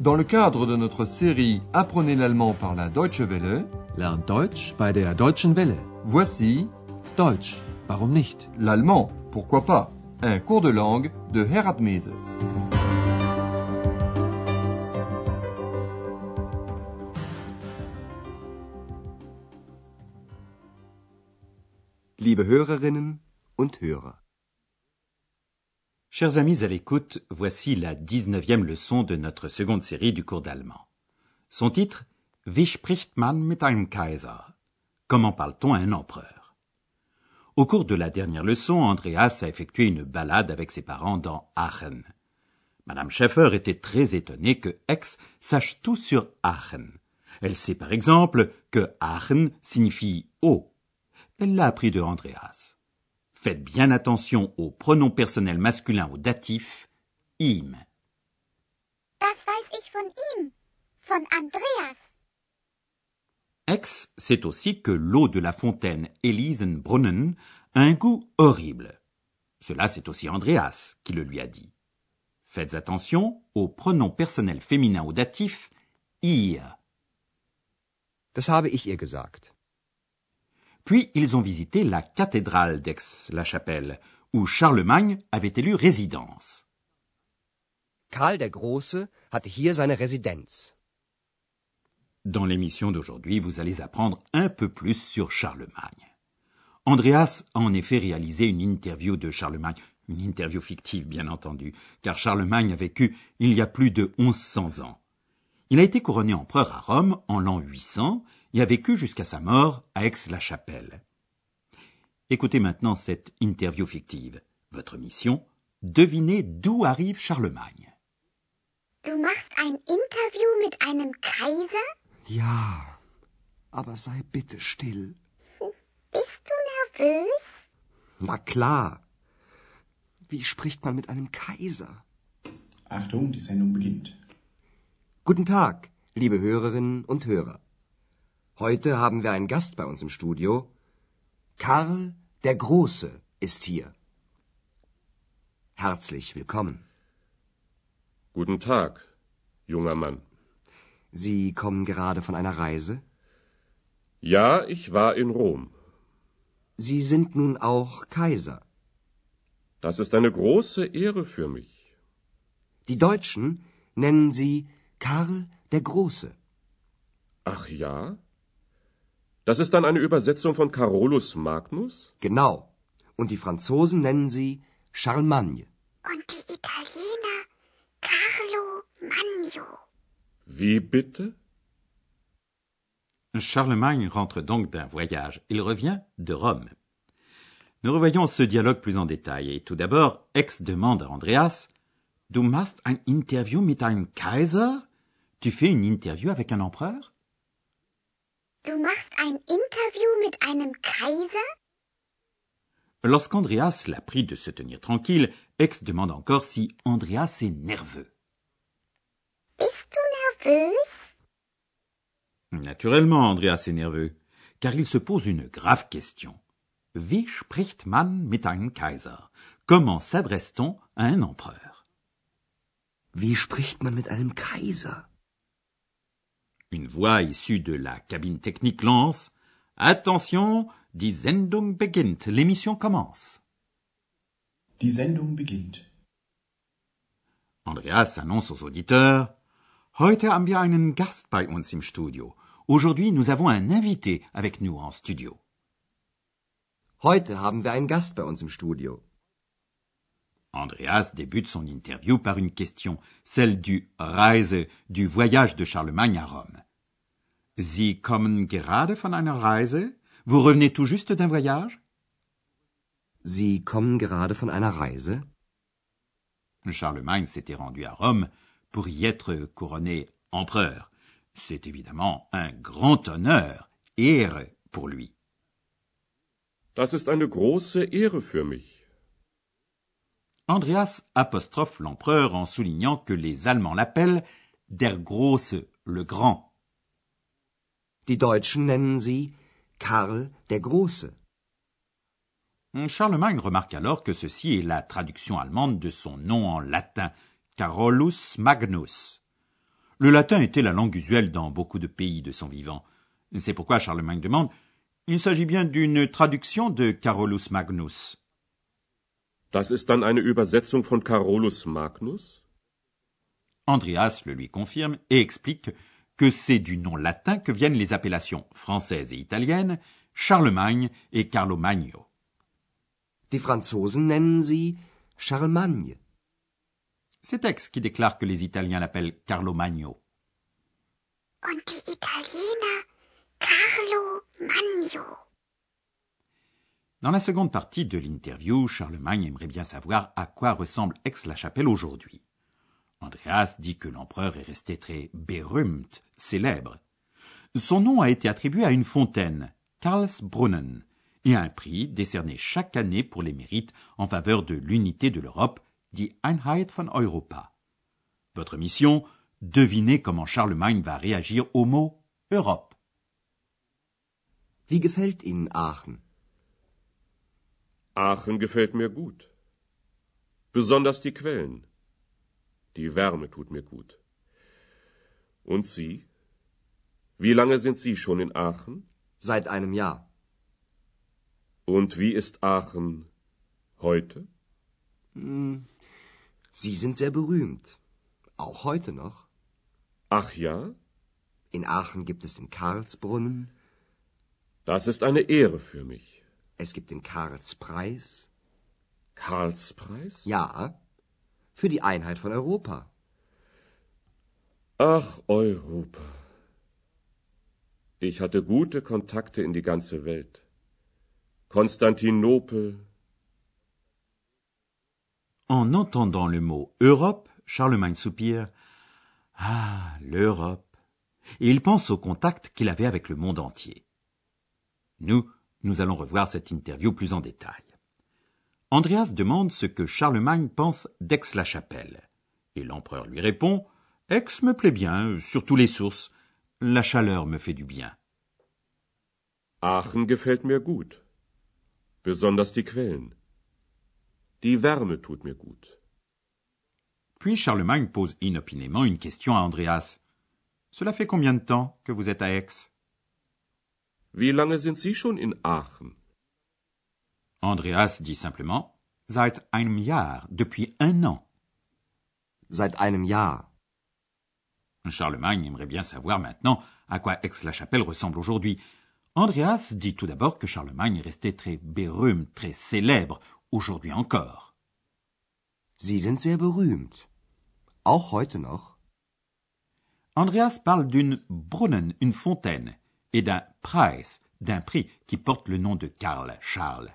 Dans le cadre de notre série Apprenez l'allemand par la Deutsche Welle, Lernt Deutsch bei der Deutschen Welle. voici Deutsch, warum nicht? l'allemand, pourquoi pas, un cours de langue de Herat Mese. Liebe Hörerinnen und Hörer. Chers amis à l'écoute, voici la 19e leçon de notre seconde série du cours d'allemand. Son titre Wie spricht man mit einem Kaiser? Comment parle-t-on à un empereur? Au cours de la dernière leçon, Andreas a effectué une balade avec ses parents dans Aachen. Madame Schaeffer était très étonnée que Aix sache tout sur Aachen. Elle sait par exemple que Aachen signifie eau. Elle l'a appris de Andreas. Faites bien attention au pronom personnel masculin au datif ihm. Das weiß ich von ihm, von Andreas. Aix sait aussi que l'eau de la fontaine Elisenbrunnen a un goût horrible. Cela, c'est aussi Andreas qui le lui a dit. Faites attention au pronom personnel féminin au datif ihr. Das habe ich ihr gesagt. Puis ils ont visité la cathédrale d'Aix-la-Chapelle, où Charlemagne avait élu résidence. Karl der Große hatte hier seine Residenz. Dans l'émission d'aujourd'hui, vous allez apprendre un peu plus sur Charlemagne. Andreas a en effet réalisé une interview de Charlemagne, une interview fictive bien entendu, car Charlemagne a vécu il y a plus de 1100 ans. Il a été couronné empereur à Rome en l'an 800 et a vécu jusqu'à sa mort à Aix-la-Chapelle. Écoutez maintenant cette interview fictive. Votre mission, devinez d'où arrive Charlemagne. Du machst ein Interview mit einem Kaiser? Ja, aber sei bitte still. Bist du nervös? Na klar. Wie spricht man mit einem Kaiser? Achtung, die Sendung beginnt. Guten Tag, liebe Hörerinnen und Hörer. Heute haben wir einen Gast bei uns im Studio. Karl der Große ist hier. Herzlich willkommen. Guten Tag, junger Mann. Sie kommen gerade von einer Reise? Ja, ich war in Rom. Sie sind nun auch Kaiser. Das ist eine große Ehre für mich. Die Deutschen nennen Sie Karl der Große. Ach ja? Das ist dann eine Übersetzung von Carolus Magnus? Genau. Und die Franzosen nennen Sie Charlemagne. Und die Italiener Carlo Magno. Wie bitte? Charlemagne rentre donc d'un voyage. Il revient de Rome. Nous revoyons ce dialogue plus en détail. Et tout d'abord, Ex demande à Andreas Du machst ein Interview mit einem Kaiser? Tu fais une interview avec un empereur? Du machst ein Interview mit einem Kaiser? Lorsqu'Andreas l'a pris de se tenir tranquille, Ex demande encore si Andreas est nerveux. Bist du nervös? Naturellement, Andreas est nerveux, car il se pose une grave question. Wie spricht man mit einem Kaiser? Comment s'adresse-t-on à un empereur? Wie spricht man mit einem Kaiser? Une voix issue de la cabine technique lance Attention, die Sendung beginnt, l'émission commence. Die Sendung beginnt. Andreas annonce aux auditeurs Heute haben wir einen Gast bei uns im Studio. Aujourd'hui, nous avons un invité avec nous en studio. Heute haben wir einen Gast bei uns im Studio. Andreas débute son interview par une question, celle du Reise, du voyage de Charlemagne à Rome. Sie kommen gerade von einer Reise? Vous revenez tout juste d'un voyage? Sie kommen gerade von einer Reise? Charlemagne s'était rendu à Rome pour y être couronné empereur. C'est évidemment un grand honneur, Ehre pour lui. Das ist eine große Ehre für mich. Andreas apostrophe l'empereur en soulignant que les Allemands l'appellent der Große, le grand. Die Deutschen nennen sie Karl der Große. Charlemagne remarque alors que ceci est la traduction allemande de son nom en latin, Carolus Magnus. Le latin était la langue usuelle dans beaucoup de pays de son vivant. C'est pourquoi Charlemagne demande Il s'agit bien d'une traduction de Carolus Magnus. Das ist dann eine Übersetzung von Carolus Magnus? Andreas le lui confirme et explique que c'est du nom latin que viennent les appellations françaises et italiennes Charlemagne et Carlo Magno. Die Franzosen nennen sie Charlemagne. C'est Aix qui déclare que les Italiens l'appellent Carlo Magno. Und die Italiener Carlo Magno. Dans la seconde partie de l'interview, Charlemagne aimerait bien savoir à quoi ressemble Aix-la-Chapelle aujourd'hui. Andreas dit que l'empereur est resté très berühmt, célèbre. Son nom a été attribué à une fontaine, Karlsbrunnen, et à un prix décerné chaque année pour les mérites en faveur de l'unité de l'Europe, die Einheit von Europa. Votre mission, devinez comment Charlemagne va réagir au mot Europe. Aachen gefällt mir gut. Besonders die Quellen. Die Wärme tut mir gut. Und Sie? Wie lange sind Sie schon in Aachen? Seit einem Jahr. Und wie ist Aachen heute? Hm, Sie sind sehr berühmt. Auch heute noch. Ach ja? In Aachen gibt es den Karlsbrunnen. Das ist eine Ehre für mich. Es gibt den Karlspreis. Karlspreis? Ja, für die Einheit von Europa. Ach, Europa. Ich hatte gute Kontakte in die ganze Welt. Konstantinopel. En entendant le mot Europe, Charlemagne soupire. Ah, l'Europe. Et il pense au contact qu'il avait avec le monde entier. Nous, nous allons revoir cette interview plus en détail. Andreas demande ce que Charlemagne pense d'Aix-la-Chapelle. Et l'empereur lui répond Aix me plaît bien, surtout les sources. La chaleur me fait du bien. Aachen gefällt mir gut. Besonders die Quellen. Die Wärme tut mir gut. Puis Charlemagne pose inopinément une question à Andreas. Cela fait combien de temps que vous êtes à Aix? Wie lange sind Sie schon in Aachen? Andreas dit simplement Seit einem Jahr, depuis un an. Seit einem Jahr. Charlemagne aimerait bien savoir maintenant à quoi Aix-la-Chapelle ressemble aujourd'hui. Andreas dit tout d'abord que Charlemagne est resté très berühmt, très célèbre, aujourd'hui encore. Sie sind sehr berühmt. Auch heute noch. Andreas parle d'une Brunnen, une fontaine, et d'un Preis, d'un prix qui porte le nom de Karl Charles.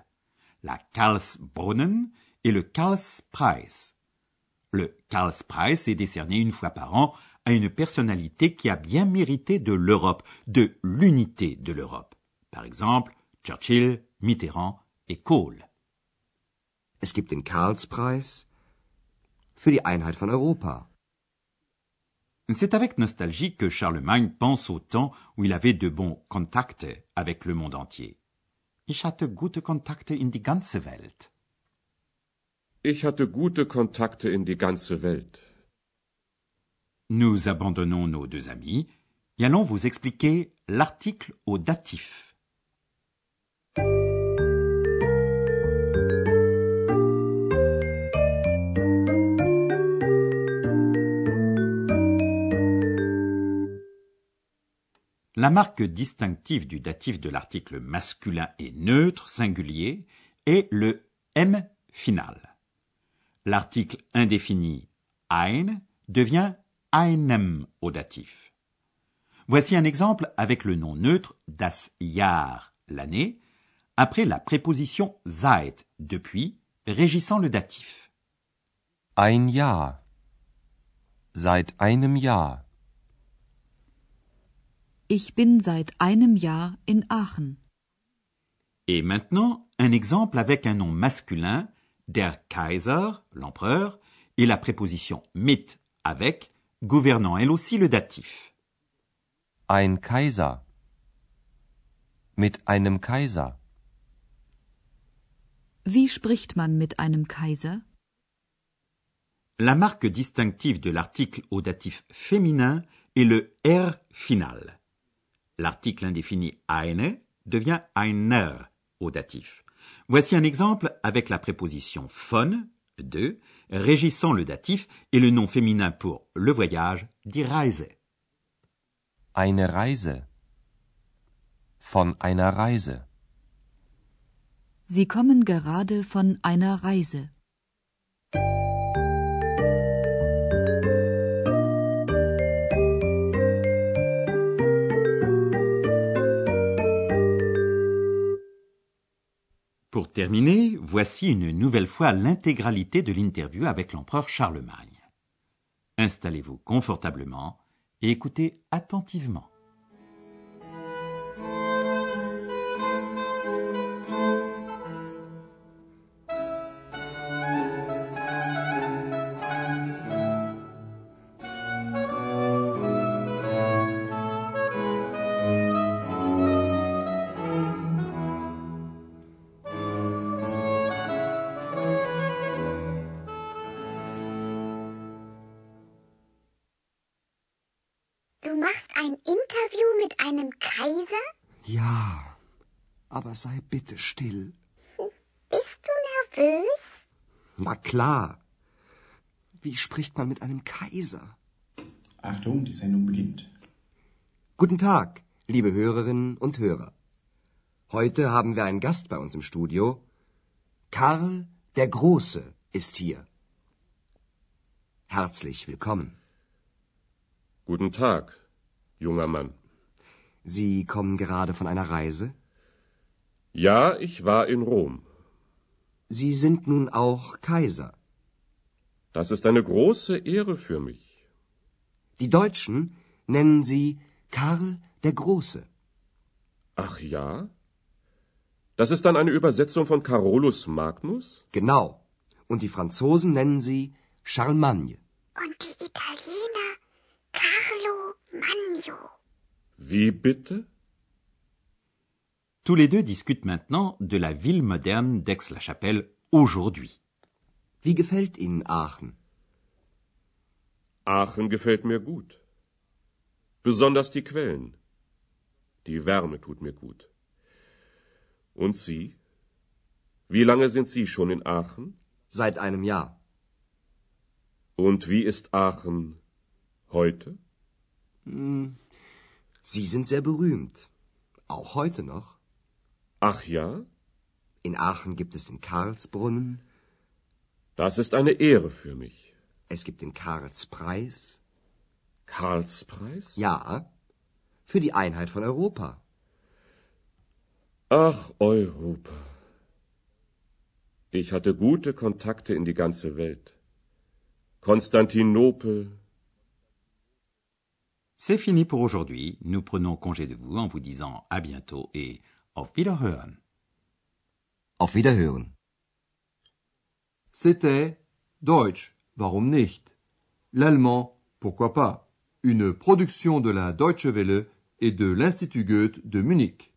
La Karlsbrunnen et le Karlspreis. Le Karlspreis est décerné une fois par an à une personnalité qui a bien mérité de l'Europe, de l'unité de l'Europe. Par exemple, Churchill, Mitterrand et Kohl. Es gibt den Karlspreis für die Einheit von Europa. C'est avec nostalgie que Charlemagne pense au temps où il avait de bons contacts avec le monde entier. Ich hatte gute Kontakte in die ganze Welt. Ich hatte gute Kontakte in die ganze Welt. Nous abandonnons nos deux amis et allons vous expliquer l'article au datif. La marque distinctive du datif de l'article masculin et neutre singulier est le M final. L'article indéfini ein devient einem au datif. Voici un exemple avec le nom neutre das Jahr, l'année, après la préposition seit, depuis, régissant le datif. Ein Jahr. Seit einem Jahr. Ich bin seit einem Jahr in Aachen. Et maintenant, un exemple avec un nom masculin, der Kaiser, l'empereur, et la préposition mit, avec, gouvernant elle aussi le datif. Ein Kaiser. Mit einem Kaiser. Wie spricht man mit einem Kaiser? La marque distinctive de l'article au datif féminin est le R final. L'article indéfini eine devient einer au datif. Voici un exemple avec la préposition von, de, régissant le datif et le nom féminin pour le voyage, die Reise. Eine Reise. Von einer Reise. Sie kommen gerade von einer Reise. Pour terminer, voici une nouvelle fois l'intégralité de l'interview avec l'empereur Charlemagne. Installez-vous confortablement et écoutez attentivement. Aber sei bitte still. Bist du nervös? Na klar. Wie spricht man mit einem Kaiser? Achtung, die Sendung beginnt. Guten Tag, liebe Hörerinnen und Hörer. Heute haben wir einen Gast bei uns im Studio. Karl der Große ist hier. Herzlich willkommen. Guten Tag, junger Mann. Sie kommen gerade von einer Reise? Ja, ich war in Rom. Sie sind nun auch Kaiser. Das ist eine große Ehre für mich. Die Deutschen nennen Sie Karl der Große. Ach ja? Das ist dann eine Übersetzung von Carolus Magnus? Genau. Und die Franzosen nennen Sie Charlemagne. Und die Italiener Carlo Magno. Wie bitte? Tous les deux discutent maintenant de la ville moderne d'Aix-la-Chapelle aujourd'hui. Wie gefällt Ihnen Aachen? Aachen gefällt mir gut. Besonders die Quellen. Die Wärme tut mir gut. Und Sie? Wie lange sind Sie schon in Aachen? Seit einem Jahr. Und wie ist Aachen heute? Hm, Sie sind sehr berühmt. Auch heute noch. Ach ja? In Aachen gibt es den Karlsbrunnen, Das ist eine Ehre für mich. es gibt den Karlspreis. Karlspreis? Ja, für die Einheit von Europa. Ach, Europa. Ich hatte gute Kontakte in die ganze Welt. Konstantinopel. C'est fini pour aujourd'hui. Nous prenons congé de vous en vous disant à bientôt et auf Wiederhören. Auf Wiederhören. C'était Deutsch, warum nicht? L'allemand, pourquoi pas? Une production de la Deutsche Welle et de l'Institut Goethe de Munich.